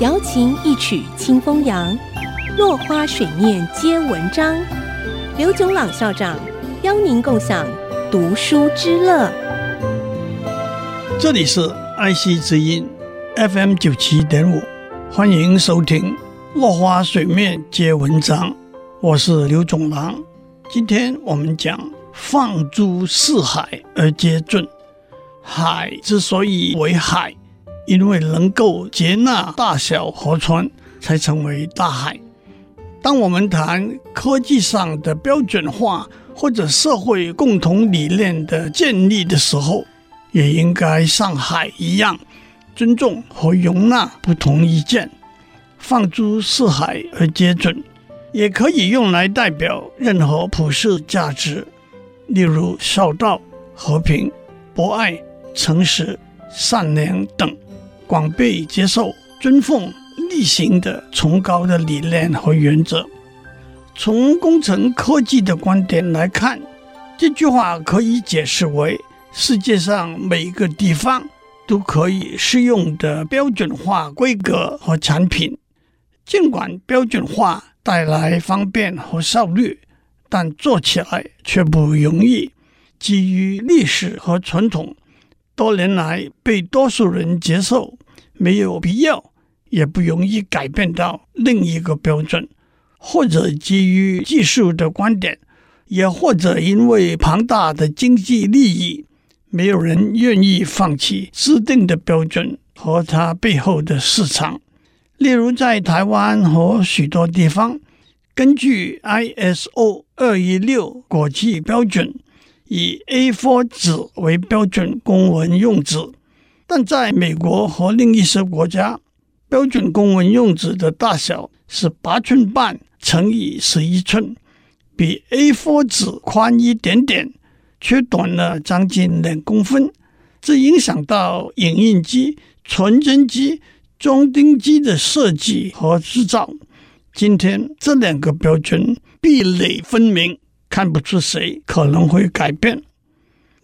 瑶琴一曲清风扬，落花水面皆文章。刘炯朗校长邀您共享读书之乐。这里是爱惜之音 FM 九七点五，欢迎收听《落花水面皆文章》，我是刘炯朗。今天我们讲放诸四海而皆准。海之所以为海，因为能够接纳大小河川，才成为大海。当我们谈科技上的标准化或者社会共同理念的建立的时候，也应该像海一样，尊重和容纳不同意见。放诸四海而皆准，也可以用来代表任何普世价值，例如孝道、和平、博爱、诚实、善良等。广被接受、尊奉、例行的崇高的理念和原则。从工程科技的观点来看，这句话可以解释为世界上每一个地方都可以适用的标准化规格和产品。尽管标准化带来方便和效率，但做起来却不容易。基于历史和传统。多年来被多数人接受，没有必要，也不容易改变到另一个标准，或者基于技术的观点，也或者因为庞大的经济利益，没有人愿意放弃制定的标准和它背后的市场。例如，在台湾和许多地方，根据 ISO 二一六国际标准。以 A4 纸为标准公文用纸，但在美国和另一些国家，标准公文用纸的大小是八寸半乘以十一寸，比 A4 纸宽一点点，却短了将近两公分。这影响到影印机、传真机、装订机的设计和制造。今天这两个标准壁垒分明。看不出谁可能会改变。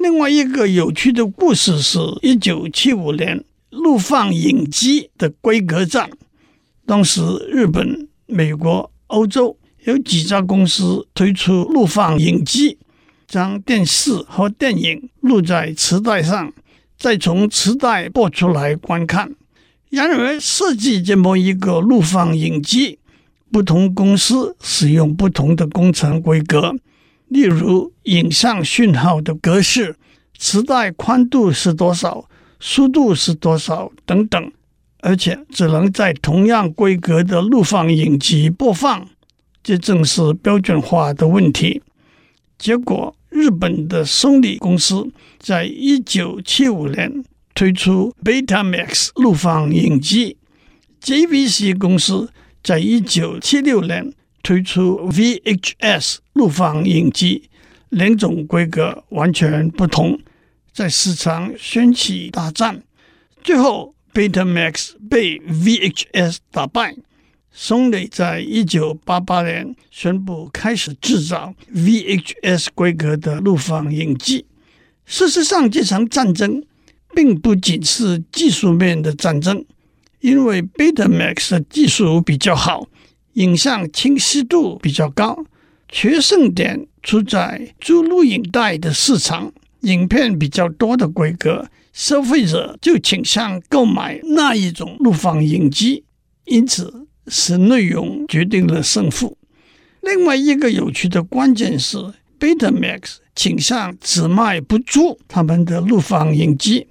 另外一个有趣的故事是，一九七五年录放影机的规格战。当时日本、美国、欧洲有几家公司推出录放影机，将电视和电影录在磁带上，再从磁带播出来观看。然而，设计这么一个录放影机，不同公司使用不同的工程规格。例如，影像讯号的格式、磁带宽度是多少、速度是多少等等，而且只能在同样规格的录放影机播放，这正是标准化的问题。结果，日本的松下公司在一九七五年推出 Betamax 录放影机，JVC 公司在一九七六年。推出 VHS 录放影机，两种规格完全不同，在市场掀起大战。最后，Betamax 被 VHS 打败。Sony 在一九八八年宣布开始制造 VHS 规格的录放影机。事实上，这场战争并不仅是技术面的战争，因为 Betamax 的技术比较好。影像清晰度比较高，决胜点出在租录影带的市场，影片比较多的规格，消费者就倾向购买那一种录放影机，因此是内容决定了胜负。另外一个有趣的关键是，Betamax 倾向只卖不租他们的录放影机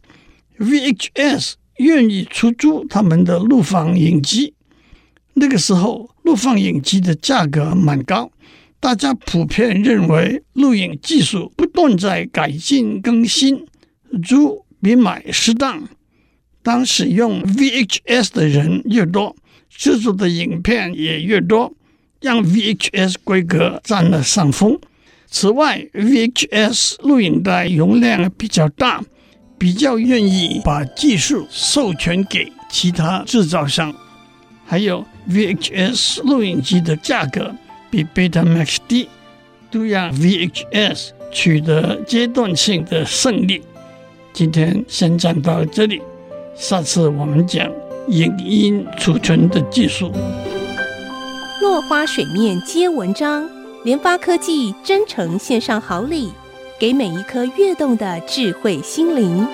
，VHS 愿意出租他们的录放影机。那个时候，录放影机的价格蛮高，大家普遍认为录影技术不断在改进更新，租比买适当。当使用 VHS 的人越多，制作的影片也越多，让 VHS 规格占了上风。此外，VHS 录影带容量比较大，比较愿意把技术授权给其他制造商。还有 VHS 录影机的价格比 Betamax 低，都让 VHS 取得阶段性的胜利。今天先讲到这里，下次我们讲影音储存的技术。落花水面接文章，联发科技真诚献上好礼，给每一颗跃动的智慧心灵。